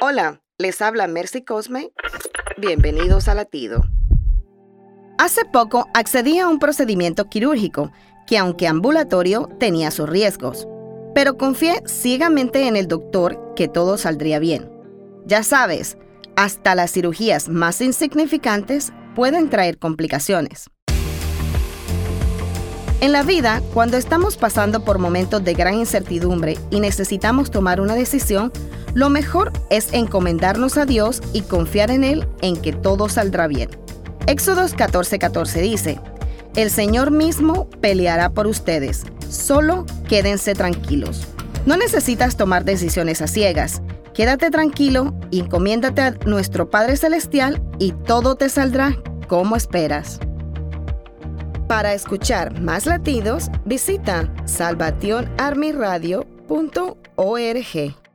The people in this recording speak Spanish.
Hola, les habla Mercy Cosme. Bienvenidos a Latido. Hace poco accedí a un procedimiento quirúrgico que aunque ambulatorio tenía sus riesgos, pero confié ciegamente en el doctor que todo saldría bien. Ya sabes, hasta las cirugías más insignificantes pueden traer complicaciones. En la vida, cuando estamos pasando por momentos de gran incertidumbre y necesitamos tomar una decisión, lo mejor es encomendarnos a Dios y confiar en Él en que todo saldrá bien. Éxodos 14:14 dice, El Señor mismo peleará por ustedes, solo quédense tranquilos. No necesitas tomar decisiones a ciegas. Quédate tranquilo, encomiéndate a nuestro Padre Celestial y todo te saldrá como esperas. Para escuchar más latidos, visita salvationarmyradio.org.